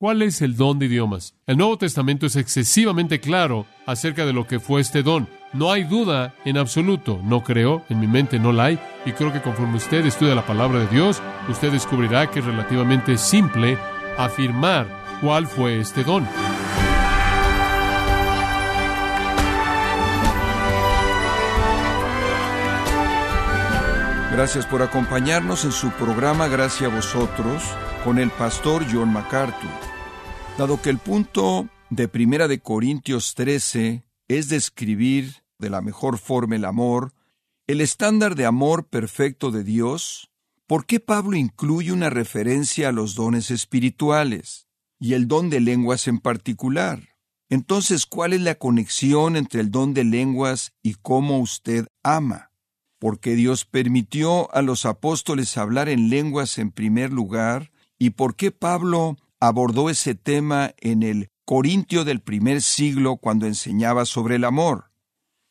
¿Cuál es el don de idiomas? El Nuevo Testamento es excesivamente claro acerca de lo que fue este don. No hay duda en absoluto. No creo, en mi mente no la hay. Y creo que conforme usted estudia la palabra de Dios, usted descubrirá que es relativamente simple afirmar cuál fue este don. Gracias por acompañarnos en su programa Gracias a vosotros con el pastor John MacArthur. Dado que el punto de Primera de Corintios 13 es describir de la mejor forma el amor, el estándar de amor perfecto de Dios, ¿por qué Pablo incluye una referencia a los dones espirituales y el don de lenguas en particular? Entonces, ¿cuál es la conexión entre el don de lenguas y cómo usted ama? ¿Por qué Dios permitió a los apóstoles hablar en lenguas en primer lugar? ¿Y por qué Pablo abordó ese tema en el Corintio del primer siglo cuando enseñaba sobre el amor.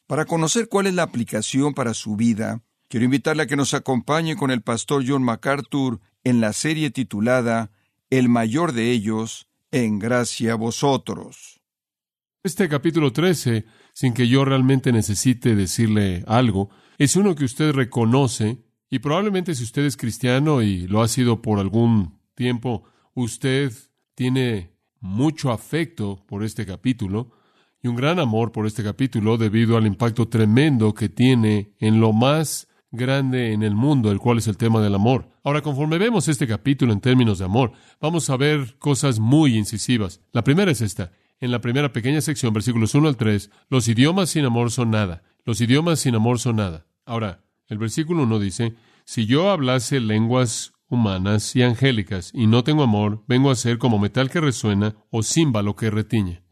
Para conocer cuál es la aplicación para su vida, quiero invitarle a que nos acompañe con el pastor John MacArthur en la serie titulada El mayor de ellos, en gracia a vosotros. Este capítulo 13, sin que yo realmente necesite decirle algo, es uno que usted reconoce y probablemente si usted es cristiano y lo ha sido por algún tiempo, usted tiene mucho afecto por este capítulo y un gran amor por este capítulo debido al impacto tremendo que tiene en lo más grande en el mundo, el cual es el tema del amor. Ahora, conforme vemos este capítulo en términos de amor, vamos a ver cosas muy incisivas. La primera es esta. En la primera pequeña sección, versículos 1 al 3, los idiomas sin amor son nada. Los idiomas sin amor son nada. Ahora, el versículo 1 dice, si yo hablase lenguas humanas y angélicas, y no tengo amor, vengo a ser como metal que resuena o címbalo que retiñe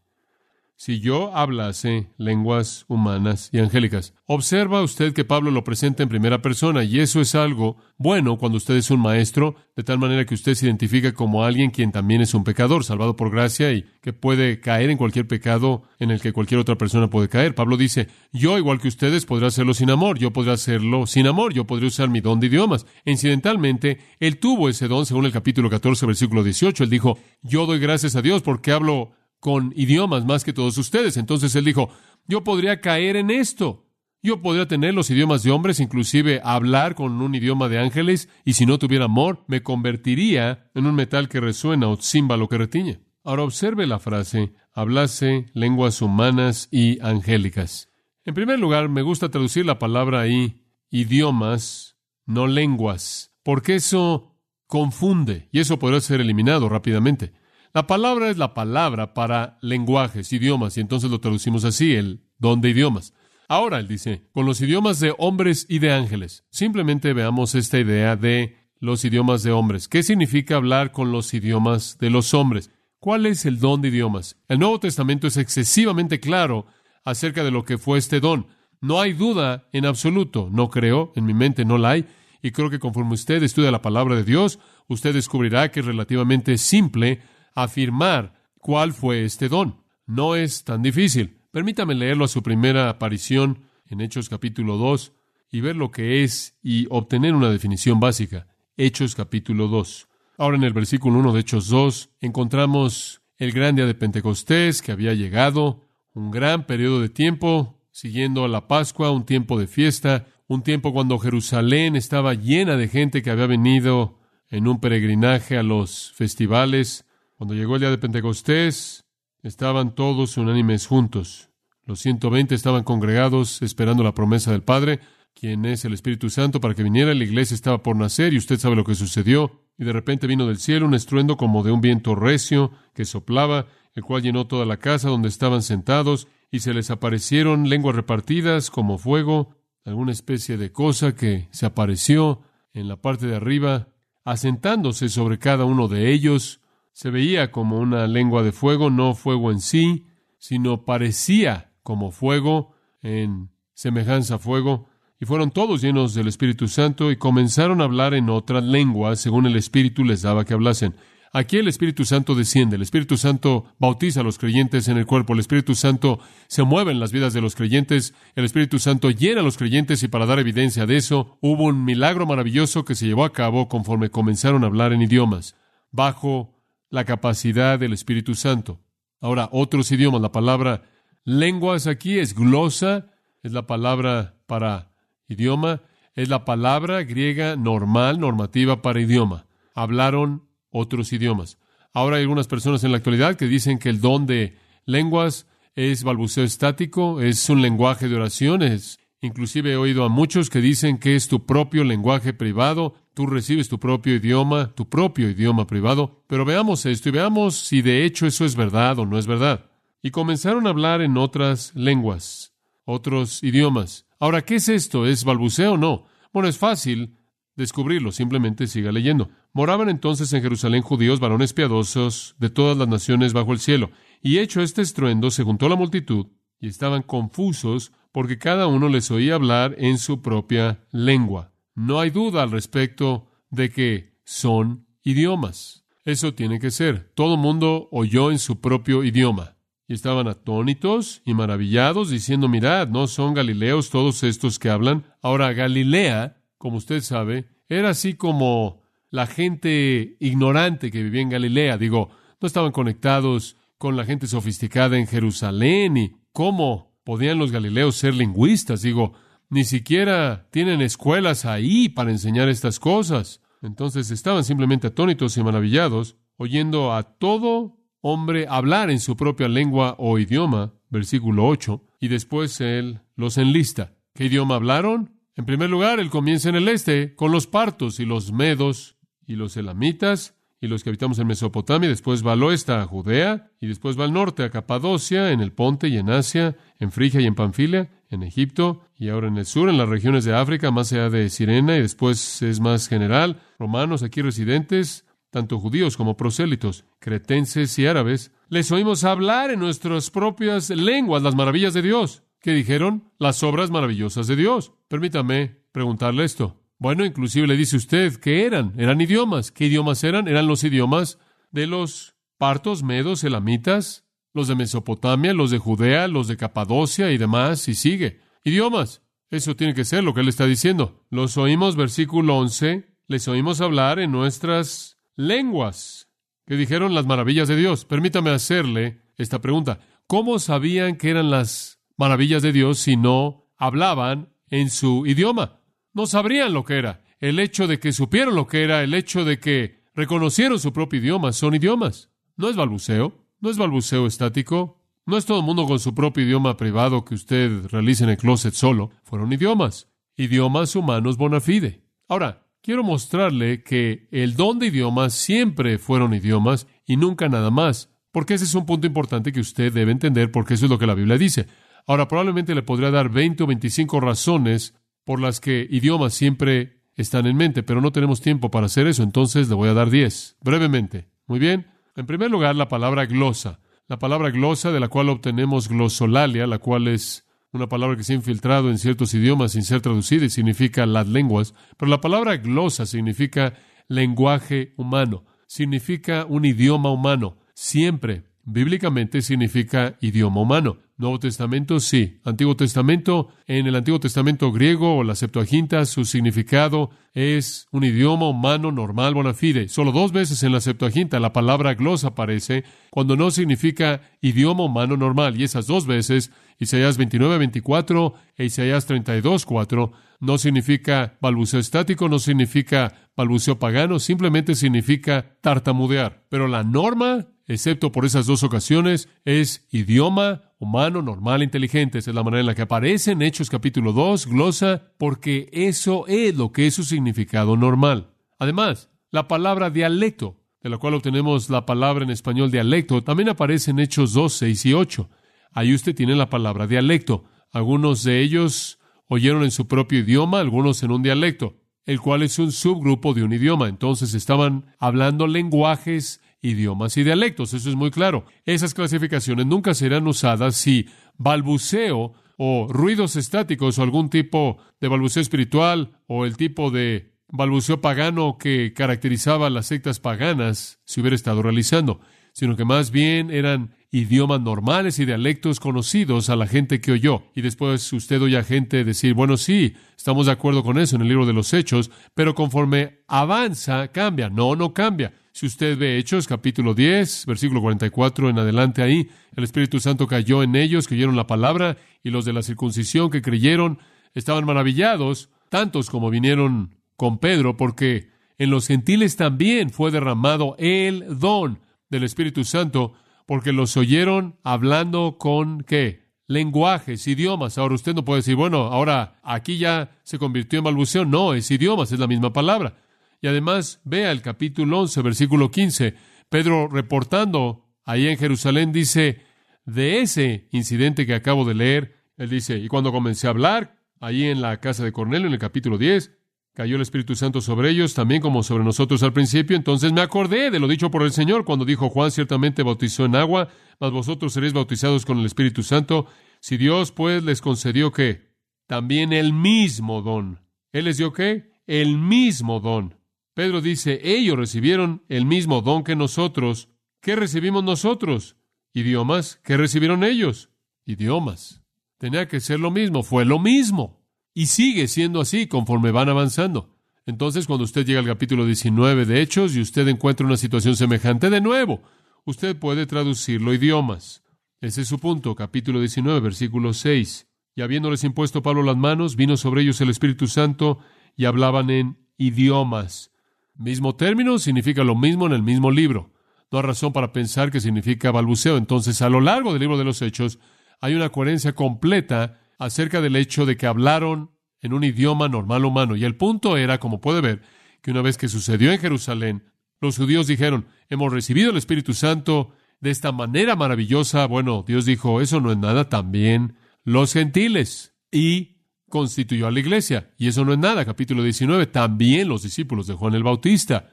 si yo hablase lenguas humanas y angélicas. Observa usted que Pablo lo presenta en primera persona y eso es algo bueno cuando usted es un maestro, de tal manera que usted se identifica como alguien quien también es un pecador, salvado por gracia y que puede caer en cualquier pecado en el que cualquier otra persona puede caer. Pablo dice, yo igual que ustedes podré hacerlo sin amor, yo podré hacerlo sin amor, yo podré usar mi don de idiomas. Incidentalmente, él tuvo ese don según el capítulo 14, versículo 18. Él dijo, yo doy gracias a Dios porque hablo con idiomas más que todos ustedes. Entonces él dijo, yo podría caer en esto. Yo podría tener los idiomas de hombres, inclusive hablar con un idioma de ángeles, y si no tuviera amor, me convertiría en un metal que resuena o címbalo que retiñe. Ahora observe la frase, hablase lenguas humanas y angélicas. En primer lugar, me gusta traducir la palabra ahí, idiomas, no lenguas, porque eso confunde, y eso podrá ser eliminado rápidamente. La palabra es la palabra para lenguajes, idiomas, y entonces lo traducimos así, el don de idiomas. Ahora él dice, con los idiomas de hombres y de ángeles. Simplemente veamos esta idea de los idiomas de hombres. ¿Qué significa hablar con los idiomas de los hombres? ¿Cuál es el don de idiomas? El Nuevo Testamento es excesivamente claro acerca de lo que fue este don. No hay duda en absoluto. No creo, en mi mente no la hay. Y creo que conforme usted estudia la palabra de Dios, usted descubrirá que es relativamente simple afirmar cuál fue este don. No es tan difícil. Permítame leerlo a su primera aparición en Hechos capítulo 2 y ver lo que es y obtener una definición básica. Hechos capítulo 2. Ahora en el versículo 1 de Hechos 2 encontramos el gran día de Pentecostés que había llegado, un gran periodo de tiempo siguiendo a la Pascua, un tiempo de fiesta, un tiempo cuando Jerusalén estaba llena de gente que había venido en un peregrinaje a los festivales cuando llegó el día de Pentecostés, estaban todos unánimes juntos. Los 120 estaban congregados esperando la promesa del Padre, quien es el Espíritu Santo, para que viniera. La iglesia estaba por nacer y usted sabe lo que sucedió. Y de repente vino del cielo un estruendo como de un viento recio que soplaba, el cual llenó toda la casa donde estaban sentados, y se les aparecieron lenguas repartidas como fuego, alguna especie de cosa que se apareció en la parte de arriba, asentándose sobre cada uno de ellos, se veía como una lengua de fuego, no fuego en sí, sino parecía como fuego, en semejanza a fuego, y fueron todos llenos del Espíritu Santo y comenzaron a hablar en otras lenguas según el Espíritu les daba que hablasen. Aquí el Espíritu Santo desciende, el Espíritu Santo bautiza a los creyentes en el cuerpo, el Espíritu Santo se mueve en las vidas de los creyentes, el Espíritu Santo llena a los creyentes y para dar evidencia de eso hubo un milagro maravilloso que se llevó a cabo conforme comenzaron a hablar en idiomas, bajo la capacidad del Espíritu Santo. Ahora, otros idiomas, la palabra lenguas aquí es glosa, es la palabra para idioma, es la palabra griega normal, normativa para idioma. Hablaron otros idiomas. Ahora hay algunas personas en la actualidad que dicen que el don de lenguas es balbuceo estático, es un lenguaje de oraciones. Inclusive he oído a muchos que dicen que es tu propio lenguaje privado, tú recibes tu propio idioma, tu propio idioma privado. Pero veamos esto y veamos si de hecho eso es verdad o no es verdad. Y comenzaron a hablar en otras lenguas, otros idiomas. Ahora, ¿qué es esto? ¿Es balbuceo o no? Bueno, es fácil descubrirlo, simplemente siga leyendo. Moraban entonces en Jerusalén judíos, varones piadosos de todas las naciones bajo el cielo. Y hecho este estruendo, se juntó la multitud y estaban confusos porque cada uno les oía hablar en su propia lengua. No hay duda al respecto de que son idiomas. Eso tiene que ser. Todo mundo oyó en su propio idioma. Y estaban atónitos y maravillados, diciendo, mirad, ¿no son galileos todos estos que hablan? Ahora, Galilea, como usted sabe, era así como la gente ignorante que vivía en Galilea. Digo, no estaban conectados con la gente sofisticada en Jerusalén y cómo podían los galileos ser lingüistas. Digo, ni siquiera tienen escuelas ahí para enseñar estas cosas. Entonces estaban simplemente atónitos y maravillados, oyendo a todo hombre hablar en su propia lengua o idioma, versículo 8, y después él los enlista. ¿Qué idioma hablaron? En primer lugar, él comienza en el este, con los partos y los medos y los elamitas y los que habitamos en Mesopotamia, después va al oeste a Judea, y después va al norte a Capadocia, en el Ponte y en Asia, en Frigia y en Panfilia, en Egipto, y ahora en el sur, en las regiones de África, más allá de Sirena, y después es más general, romanos aquí residentes, tanto judíos como prosélitos, cretenses y árabes, les oímos hablar en nuestras propias lenguas las maravillas de Dios. ¿Qué dijeron? Las obras maravillosas de Dios. Permítame preguntarle esto. Bueno, inclusive le dice usted que eran, eran idiomas. ¿Qué idiomas eran? Eran los idiomas de los partos, medos, elamitas, los de Mesopotamia, los de Judea, los de Capadocia y demás, y sigue. Idiomas. Eso tiene que ser lo que él está diciendo. Los oímos, versículo 11, les oímos hablar en nuestras lenguas, que dijeron las maravillas de Dios. Permítame hacerle esta pregunta. ¿Cómo sabían que eran las maravillas de Dios si no hablaban en su idioma? No sabrían lo que era. El hecho de que supieron lo que era, el hecho de que reconocieron su propio idioma, son idiomas. No es balbuceo, no es balbuceo estático, no es todo el mundo con su propio idioma privado que usted realice en el closet solo. Fueron idiomas, idiomas humanos bona fide. Ahora, quiero mostrarle que el don de idiomas siempre fueron idiomas y nunca nada más, porque ese es un punto importante que usted debe entender porque eso es lo que la Biblia dice. Ahora, probablemente le podría dar 20 o 25 razones por las que idiomas siempre están en mente, pero no tenemos tiempo para hacer eso, entonces le voy a dar diez, brevemente. Muy bien. En primer lugar, la palabra glosa. La palabra glosa, de la cual obtenemos glosolalia, la cual es una palabra que se ha infiltrado en ciertos idiomas sin ser traducida y significa las lenguas, pero la palabra glosa significa lenguaje humano, significa un idioma humano. Siempre, bíblicamente, significa idioma humano. Nuevo Testamento, sí. Antiguo Testamento, en el Antiguo Testamento griego o la Septuaginta, su significado es un idioma humano normal bona fide. Solo dos veces en la Septuaginta la palabra glosa aparece cuando no significa idioma humano normal. Y esas dos veces, Isaías 29, 24 e Isaías 32, 4, no significa balbuceo estático, no significa balbuceo pagano, simplemente significa tartamudear. Pero la norma, excepto por esas dos ocasiones, es idioma humano, normal, inteligente. Esa es la manera en la que aparece en Hechos capítulo 2, glosa, porque eso es lo que es su significado normal. Además, la palabra dialecto, de la cual obtenemos la palabra en español dialecto, también aparece en Hechos 2, 6 y 8. Ahí usted tiene la palabra dialecto. Algunos de ellos oyeron en su propio idioma, algunos en un dialecto, el cual es un subgrupo de un idioma. Entonces estaban hablando lenguajes idiomas y dialectos. Eso es muy claro. Esas clasificaciones nunca serán usadas si balbuceo o ruidos estáticos o algún tipo de balbuceo espiritual o el tipo de balbuceo pagano que caracterizaba las sectas paganas se hubiera estado realizando, sino que más bien eran idiomas normales y dialectos conocidos a la gente que oyó. Y después usted oye a gente decir, bueno, sí, estamos de acuerdo con eso en el libro de los Hechos, pero conforme avanza, cambia. No, no cambia. Si usted ve Hechos, capítulo 10, versículo 44 en adelante ahí, el Espíritu Santo cayó en ellos, que oyeron la palabra, y los de la circuncisión que creyeron estaban maravillados, tantos como vinieron con Pedro, porque en los gentiles también fue derramado el don del Espíritu Santo, porque los oyeron hablando con qué? Lenguajes, idiomas. Ahora usted no puede decir, bueno, ahora aquí ya se convirtió en balbuceo. No, es idiomas, es la misma palabra. Y además, vea el capítulo 11, versículo 15. Pedro reportando ahí en Jerusalén dice, de ese incidente que acabo de leer, él dice, y cuando comencé a hablar, ahí en la casa de Cornelio, en el capítulo 10, cayó el Espíritu Santo sobre ellos, también como sobre nosotros al principio. Entonces me acordé de lo dicho por el Señor cuando dijo Juan ciertamente bautizó en agua, mas vosotros seréis bautizados con el Espíritu Santo. Si Dios pues les concedió que también el mismo don. ¿Él les dio qué? El mismo don. Pedro dice, ellos recibieron el mismo don que nosotros. ¿Qué recibimos nosotros? Idiomas. ¿Qué recibieron ellos? Idiomas. Tenía que ser lo mismo, fue lo mismo. Y sigue siendo así conforme van avanzando. Entonces, cuando usted llega al capítulo 19 de Hechos y usted encuentra una situación semejante de nuevo, usted puede traducirlo idiomas. Ese es su punto, capítulo 19, versículo 6. Y habiéndoles impuesto Pablo las manos, vino sobre ellos el Espíritu Santo y hablaban en idiomas. Mismo término significa lo mismo en el mismo libro. No hay razón para pensar que significa balbuceo. Entonces, a lo largo del libro de los Hechos, hay una coherencia completa acerca del hecho de que hablaron en un idioma normal humano. Y el punto era, como puede ver, que una vez que sucedió en Jerusalén, los judíos dijeron, hemos recibido el Espíritu Santo de esta manera maravillosa. Bueno, Dios dijo, eso no es nada, también los gentiles. Y constituyó a la iglesia. Y eso no es nada. Capítulo 19, también los discípulos de Juan el Bautista.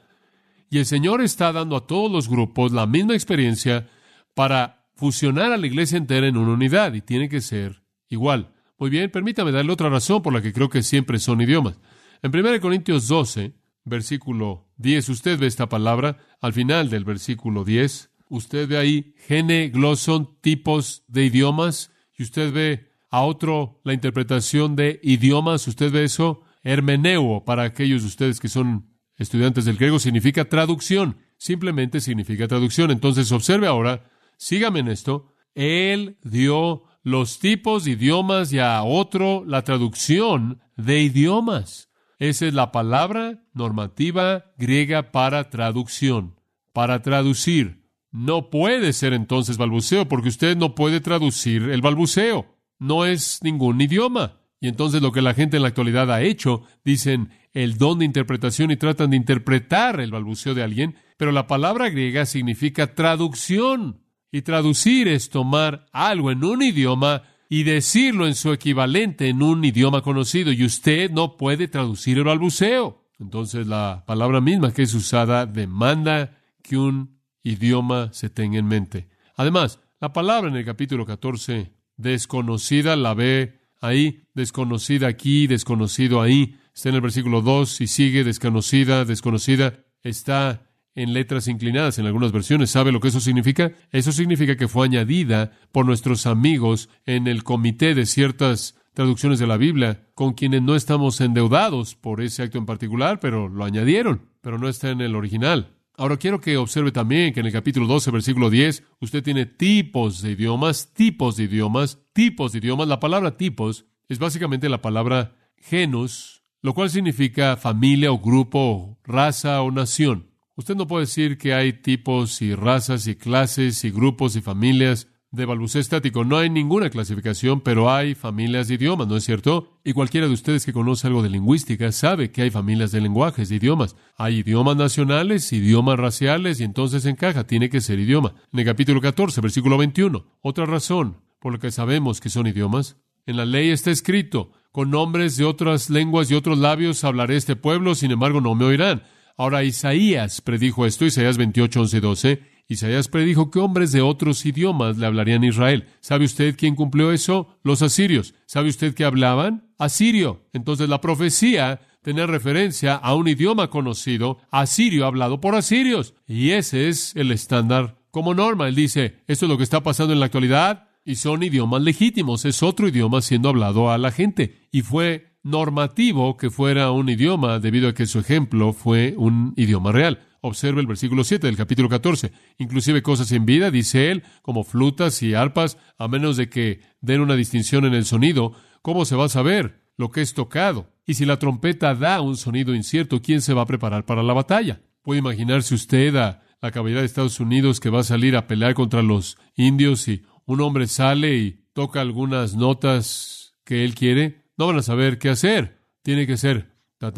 Y el Señor está dando a todos los grupos la misma experiencia para fusionar a la iglesia entera en una unidad. Y tiene que ser igual. Muy bien, permítame darle otra razón por la que creo que siempre son idiomas. En 1 Corintios 12, versículo 10, usted ve esta palabra al final del versículo 10. Usted ve ahí gene, gloson, tipos de idiomas. Y usted ve a otro la interpretación de idiomas. Usted ve eso. Hermeneo, para aquellos de ustedes que son estudiantes del griego, significa traducción. Simplemente significa traducción. Entonces, observe ahora, sígame en esto. Él dio los tipos de idiomas y a otro la traducción de idiomas. Esa es la palabra normativa griega para traducción, para traducir. No puede ser entonces balbuceo, porque usted no puede traducir el balbuceo. No es ningún idioma. Y entonces lo que la gente en la actualidad ha hecho, dicen el don de interpretación y tratan de interpretar el balbuceo de alguien, pero la palabra griega significa traducción. Y traducir es tomar algo en un idioma y decirlo en su equivalente en un idioma conocido. Y usted no puede traducir el balbuceo. Entonces la palabra misma que es usada demanda que un idioma se tenga en mente. Además, la palabra en el capítulo 14, desconocida, la ve ahí, desconocida aquí, desconocido ahí. Está en el versículo 2 y sigue desconocida, desconocida. Está en letras inclinadas en algunas versiones. ¿Sabe lo que eso significa? Eso significa que fue añadida por nuestros amigos en el comité de ciertas traducciones de la Biblia, con quienes no estamos endeudados por ese acto en particular, pero lo añadieron, pero no está en el original. Ahora quiero que observe también que en el capítulo 12, versículo 10, usted tiene tipos de idiomas, tipos de idiomas, tipos de idiomas. La palabra tipos es básicamente la palabra genus, lo cual significa familia o grupo, raza o nación. Usted no puede decir que hay tipos y razas y clases y grupos y familias de balbuceo estático. No hay ninguna clasificación, pero hay familias de idiomas, ¿no es cierto? Y cualquiera de ustedes que conoce algo de lingüística sabe que hay familias de lenguajes, de idiomas. Hay idiomas nacionales, idiomas raciales, y entonces encaja, tiene que ser idioma. En el capítulo 14, versículo 21, otra razón por la que sabemos que son idiomas. En la ley está escrito, con nombres de otras lenguas y otros labios hablaré este pueblo, sin embargo no me oirán. Ahora Isaías predijo esto, Isaías 28, 11, 12. Isaías predijo que hombres de otros idiomas le hablarían a Israel. ¿Sabe usted quién cumplió eso? Los asirios. ¿Sabe usted qué hablaban? Asirio. Entonces la profecía tenía referencia a un idioma conocido, asirio hablado por asirios. Y ese es el estándar como norma. Él dice, esto es lo que está pasando en la actualidad y son idiomas legítimos, es otro idioma siendo hablado a la gente. Y fue normativo que fuera un idioma debido a que su ejemplo fue un idioma real. Observe el versículo 7 del capítulo 14. Inclusive cosas en vida, dice él, como flutas y arpas, a menos de que den una distinción en el sonido, ¿cómo se va a saber lo que es tocado? Y si la trompeta da un sonido incierto, ¿quién se va a preparar para la batalla? ¿Puede imaginarse usted a la caballería de Estados Unidos que va a salir a pelear contra los indios y un hombre sale y toca algunas notas que él quiere? No van a saber qué hacer. Tiene que ser ta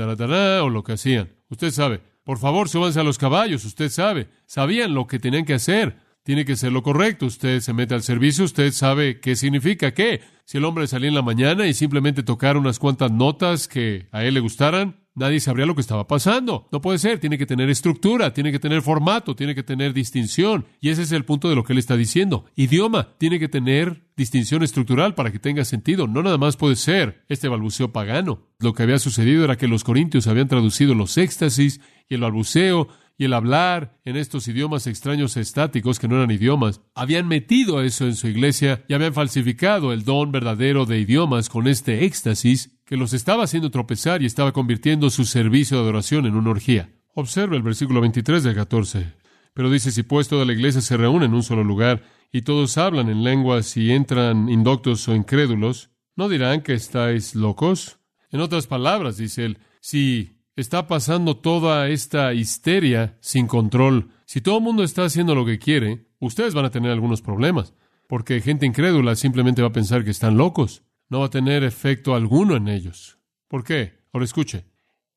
o lo que hacían. Usted sabe. Por favor, súbanse a los caballos. Usted sabe. Sabían lo que tenían que hacer. Tiene que ser lo correcto. Usted se mete al servicio. Usted sabe qué significa qué. Si el hombre salía en la mañana y simplemente tocara unas cuantas notas que a él le gustaran, nadie sabría lo que estaba pasando. No puede ser, tiene que tener estructura, tiene que tener formato, tiene que tener distinción. Y ese es el punto de lo que él está diciendo. Idioma, tiene que tener distinción estructural para que tenga sentido. No nada más puede ser este balbuceo pagano. Lo que había sucedido era que los corintios habían traducido los éxtasis y el balbuceo y el hablar en estos idiomas extraños estáticos que no eran idiomas, habían metido eso en su iglesia y habían falsificado el don verdadero de idiomas con este éxtasis que los estaba haciendo tropezar y estaba convirtiendo su servicio de adoración en una orgía. Observe el versículo 23 del 14. Pero dice, si pues toda la iglesia se reúne en un solo lugar y todos hablan en lenguas y entran indoctos o incrédulos, ¿no dirán que estáis locos? En otras palabras, dice él, si está pasando toda esta histeria sin control, si todo el mundo está haciendo lo que quiere, ustedes van a tener algunos problemas, porque gente incrédula simplemente va a pensar que están locos no va a tener efecto alguno en ellos. ¿Por qué? Ahora escuche.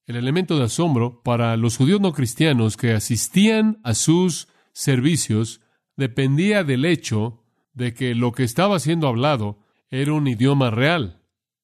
El elemento de asombro para los judíos no cristianos que asistían a sus servicios dependía del hecho de que lo que estaba siendo hablado era un idioma real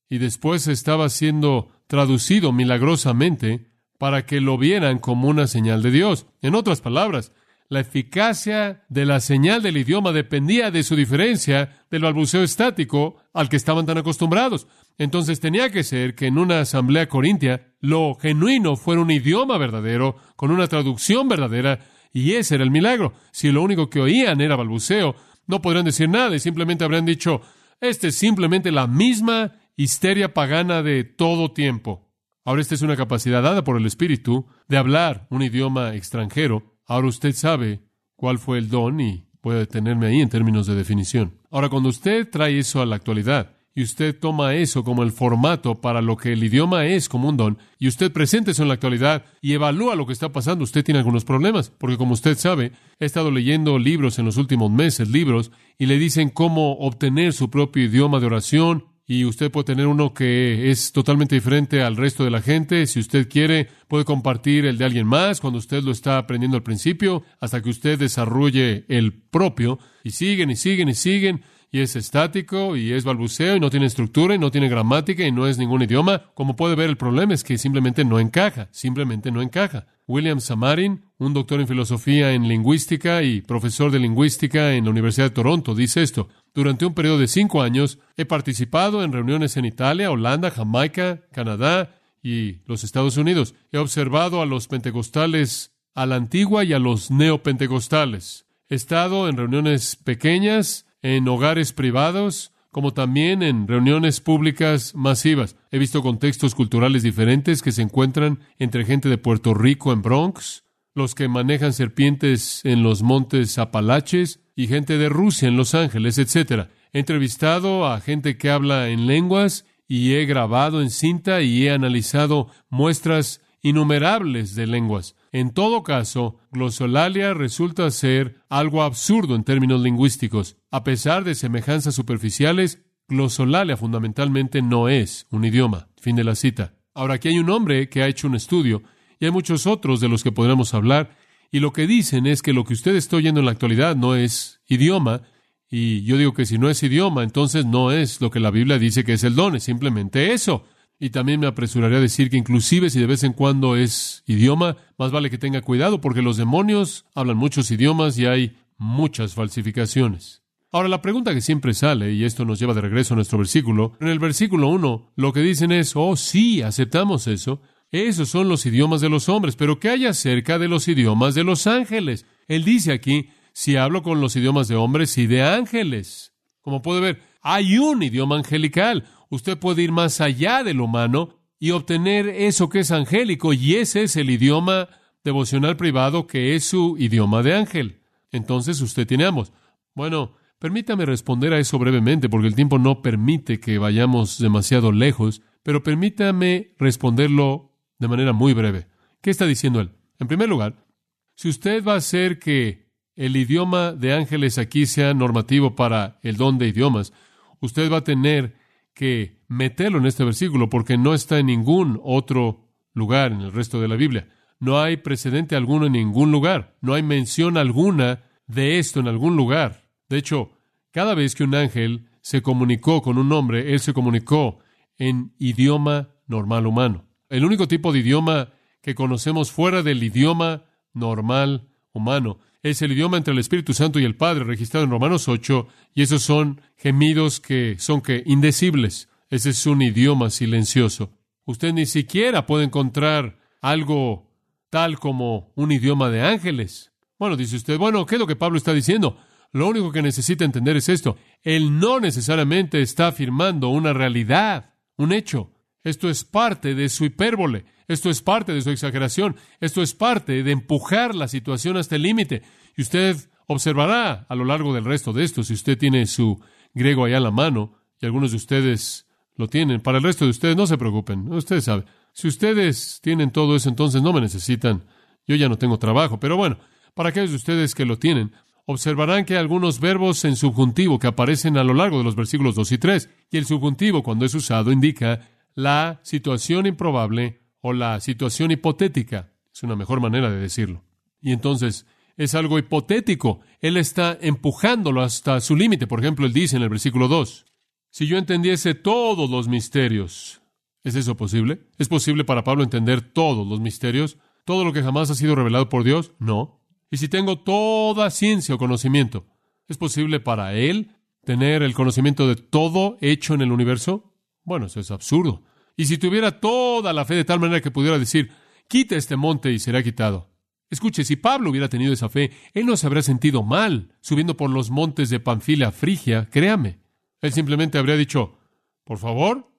y después estaba siendo traducido milagrosamente para que lo vieran como una señal de Dios. En otras palabras, la eficacia de la señal del idioma dependía de su diferencia del balbuceo estático al que estaban tan acostumbrados. Entonces tenía que ser que en una asamblea corintia lo genuino fuera un idioma verdadero, con una traducción verdadera, y ese era el milagro. Si lo único que oían era balbuceo, no podrían decir nada y simplemente habrían dicho, esta es simplemente la misma histeria pagana de todo tiempo. Ahora esta es una capacidad dada por el Espíritu de hablar un idioma extranjero Ahora usted sabe cuál fue el don y a detenerme ahí en términos de definición. Ahora, cuando usted trae eso a la actualidad y usted toma eso como el formato para lo que el idioma es como un don, y usted presenta eso en la actualidad y evalúa lo que está pasando, usted tiene algunos problemas, porque como usted sabe, he estado leyendo libros en los últimos meses, libros, y le dicen cómo obtener su propio idioma de oración, y usted puede tener uno que es totalmente diferente al resto de la gente. Si usted quiere, puede compartir el de alguien más cuando usted lo está aprendiendo al principio, hasta que usted desarrolle el propio. Y siguen y siguen y siguen. Y es estático y es balbuceo y no tiene estructura y no tiene gramática y no es ningún idioma. Como puede ver, el problema es que simplemente no encaja. Simplemente no encaja. William Samarin, un doctor en filosofía en lingüística y profesor de lingüística en la Universidad de Toronto, dice esto. Durante un periodo de cinco años he participado en reuniones en Italia, Holanda, Jamaica, Canadá y los Estados Unidos. He observado a los pentecostales a la antigua y a los neopentecostales. He estado en reuniones pequeñas, en hogares privados, como también en reuniones públicas masivas. He visto contextos culturales diferentes que se encuentran entre gente de Puerto Rico en Bronx, los que manejan serpientes en los montes Apalaches, y gente de Rusia en Los Ángeles, etc. He entrevistado a gente que habla en lenguas y he grabado en cinta y he analizado muestras innumerables de lenguas. En todo caso, glosolalia resulta ser algo absurdo en términos lingüísticos. A pesar de semejanzas superficiales, glosolalia fundamentalmente no es un idioma. Fin de la cita. Ahora, aquí hay un hombre que ha hecho un estudio y hay muchos otros de los que podremos hablar y lo que dicen es que lo que usted está oyendo en la actualidad no es idioma, y yo digo que si no es idioma, entonces no es lo que la Biblia dice que es el don, es simplemente eso. Y también me apresuraría a decir que inclusive si de vez en cuando es idioma, más vale que tenga cuidado porque los demonios hablan muchos idiomas y hay muchas falsificaciones. Ahora, la pregunta que siempre sale, y esto nos lleva de regreso a nuestro versículo, en el versículo 1 lo que dicen es, oh sí, aceptamos eso, esos son los idiomas de los hombres, pero ¿qué hay acerca de los idiomas de los ángeles? Él dice aquí, si hablo con los idiomas de hombres y de ángeles. Como puede ver, hay un idioma angelical. Usted puede ir más allá del humano y obtener eso que es angélico, y ese es el idioma devocional privado que es su idioma de ángel. Entonces usted tiene ambos. Bueno, permítame responder a eso brevemente, porque el tiempo no permite que vayamos demasiado lejos, pero permítame responderlo de manera muy breve. ¿Qué está diciendo él? En primer lugar, si usted va a hacer que el idioma de ángeles aquí sea normativo para el don de idiomas, usted va a tener que meterlo en este versículo porque no está en ningún otro lugar en el resto de la Biblia. No hay precedente alguno en ningún lugar. No hay mención alguna de esto en algún lugar. De hecho, cada vez que un ángel se comunicó con un hombre, él se comunicó en idioma normal humano. El único tipo de idioma que conocemos fuera del idioma normal humano es el idioma entre el Espíritu Santo y el Padre, registrado en Romanos 8, y esos son gemidos que son que indecibles. Ese es un idioma silencioso. Usted ni siquiera puede encontrar algo tal como un idioma de ángeles. Bueno, dice usted, bueno, ¿qué es lo que Pablo está diciendo? Lo único que necesita entender es esto. Él no necesariamente está afirmando una realidad, un hecho. Esto es parte de su hipérbole. Esto es parte de su exageración. Esto es parte de empujar la situación hasta el límite. Y usted observará a lo largo del resto de esto, si usted tiene su griego allá en la mano, y algunos de ustedes lo tienen. Para el resto de ustedes, no se preocupen. Ustedes saben. Si ustedes tienen todo eso, entonces no me necesitan. Yo ya no tengo trabajo. Pero bueno, para aquellos de ustedes que lo tienen, observarán que hay algunos verbos en subjuntivo que aparecen a lo largo de los versículos 2 y 3. Y el subjuntivo, cuando es usado, indica la situación improbable o la situación hipotética. Es una mejor manera de decirlo. Y entonces es algo hipotético. Él está empujándolo hasta su límite. Por ejemplo, él dice en el versículo 2, si yo entendiese todos los misterios, ¿es eso posible? ¿Es posible para Pablo entender todos los misterios? ¿Todo lo que jamás ha sido revelado por Dios? No. Y si tengo toda ciencia o conocimiento, ¿es posible para él tener el conocimiento de todo hecho en el universo? Bueno, eso es absurdo. Y si tuviera toda la fe de tal manera que pudiera decir, quita este monte y será quitado. Escuche, si Pablo hubiera tenido esa fe, él no se habría sentido mal subiendo por los montes de Panfilia, Frigia, créame. Él simplemente habría dicho, por favor,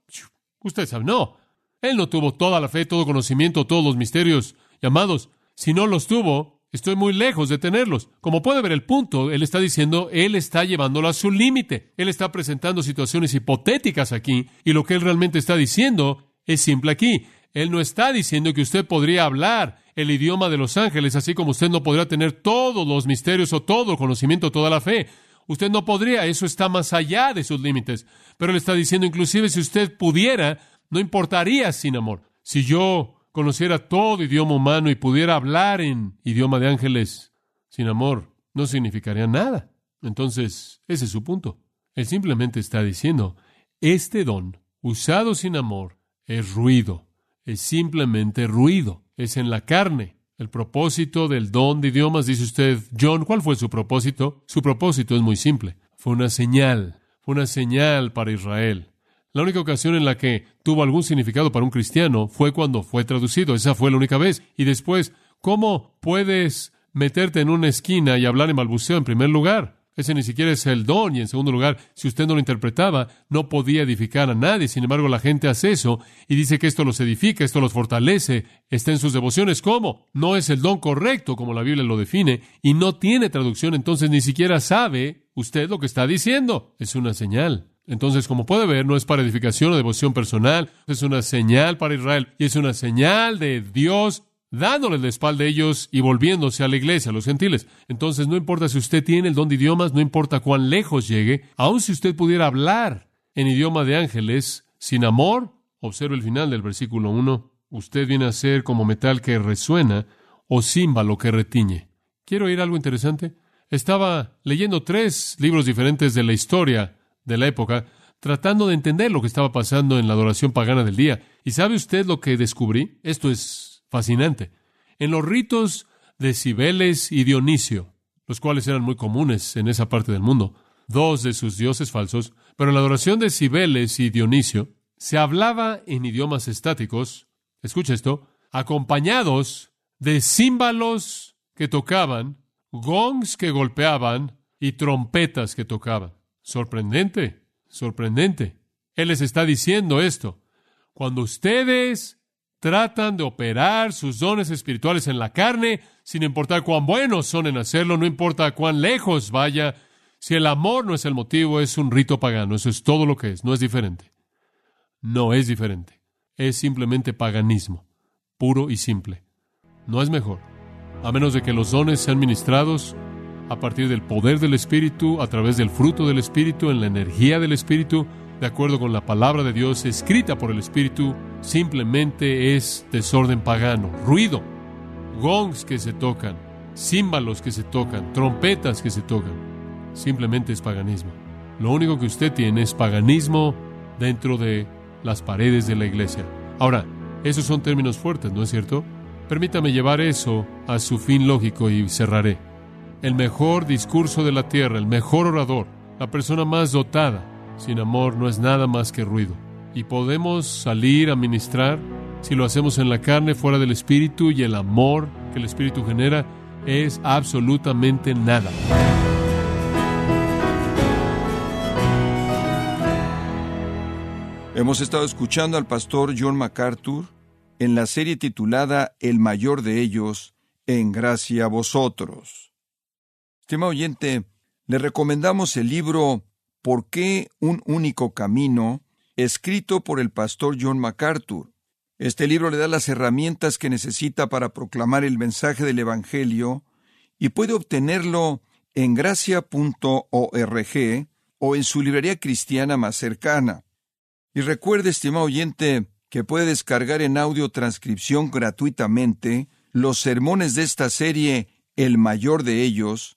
usted sabe, no. Él no tuvo toda la fe, todo conocimiento, todos los misterios llamados. Si no los tuvo, estoy muy lejos de tenerlos. Como puede ver el punto, él está diciendo, él está llevándolo a su límite. Él está presentando situaciones hipotéticas aquí, y lo que él realmente está diciendo es simple aquí. Él no está diciendo que usted podría hablar el idioma de los ángeles, así como usted no podría tener todos los misterios o todo el conocimiento, toda la fe. Usted no podría, eso está más allá de sus límites. Pero él está diciendo, inclusive si usted pudiera, no importaría sin amor. Si yo conociera todo idioma humano y pudiera hablar en idioma de ángeles sin amor, no significaría nada. Entonces, ese es su punto. Él simplemente está diciendo, este don, usado sin amor, es ruido, es simplemente ruido, es en la carne. El propósito del don de idiomas, dice usted, John, ¿cuál fue su propósito? Su propósito es muy simple. Fue una señal, fue una señal para Israel. La única ocasión en la que tuvo algún significado para un cristiano fue cuando fue traducido. Esa fue la única vez. Y después, ¿cómo puedes meterte en una esquina y hablar en balbuceo en primer lugar? Ese ni siquiera es el don. Y en segundo lugar, si usted no lo interpretaba, no podía edificar a nadie. Sin embargo, la gente hace eso y dice que esto los edifica, esto los fortalece, está en sus devociones. ¿Cómo? No es el don correcto como la Biblia lo define y no tiene traducción, entonces ni siquiera sabe usted lo que está diciendo. Es una señal. Entonces, como puede ver, no es para edificación o devoción personal, es una señal para Israel y es una señal de Dios dándole la espalda a ellos y volviéndose a la iglesia, a los gentiles. Entonces, no importa si usted tiene el don de idiomas, no importa cuán lejos llegue, aun si usted pudiera hablar en idioma de ángeles sin amor, observe el final del versículo 1, usted viene a ser como metal que resuena o címbalo que retiñe. ¿Quiero oír algo interesante? Estaba leyendo tres libros diferentes de la historia de la época, tratando de entender lo que estaba pasando en la adoración pagana del día. ¿Y sabe usted lo que descubrí? Esto es fascinante. En los ritos de Cibeles y Dionisio, los cuales eran muy comunes en esa parte del mundo, dos de sus dioses falsos, pero en la adoración de Cibeles y Dionisio se hablaba en idiomas estáticos, escucha esto, acompañados de címbalos que tocaban gongs que golpeaban y trompetas que tocaban. Sorprendente, sorprendente. Él les está diciendo esto. Cuando ustedes tratan de operar sus dones espirituales en la carne, sin importar cuán buenos son en hacerlo, no importa cuán lejos vaya, si el amor no es el motivo, es un rito pagano. Eso es todo lo que es, no es diferente. No es diferente. Es simplemente paganismo, puro y simple. No es mejor, a menos de que los dones sean ministrados a partir del poder del Espíritu, a través del fruto del Espíritu, en la energía del Espíritu, de acuerdo con la palabra de Dios escrita por el Espíritu, simplemente es desorden pagano, ruido, gongs que se tocan, címbalos que se tocan, trompetas que se tocan. Simplemente es paganismo. Lo único que usted tiene es paganismo dentro de las paredes de la iglesia. Ahora, esos son términos fuertes, ¿no es cierto? Permítame llevar eso a su fin lógico y cerraré. El mejor discurso de la tierra, el mejor orador, la persona más dotada, sin amor no es nada más que ruido. Y podemos salir a ministrar si lo hacemos en la carne, fuera del espíritu, y el amor que el espíritu genera es absolutamente nada. Hemos estado escuchando al pastor John MacArthur en la serie titulada El mayor de ellos, en gracia a vosotros. Estimado oyente, le recomendamos el libro ¿Por qué un único camino? escrito por el pastor John MacArthur. Este libro le da las herramientas que necesita para proclamar el mensaje del Evangelio y puede obtenerlo en gracia.org o en su librería cristiana más cercana. Y recuerde, estimado oyente, que puede descargar en audio transcripción gratuitamente los sermones de esta serie, el mayor de ellos,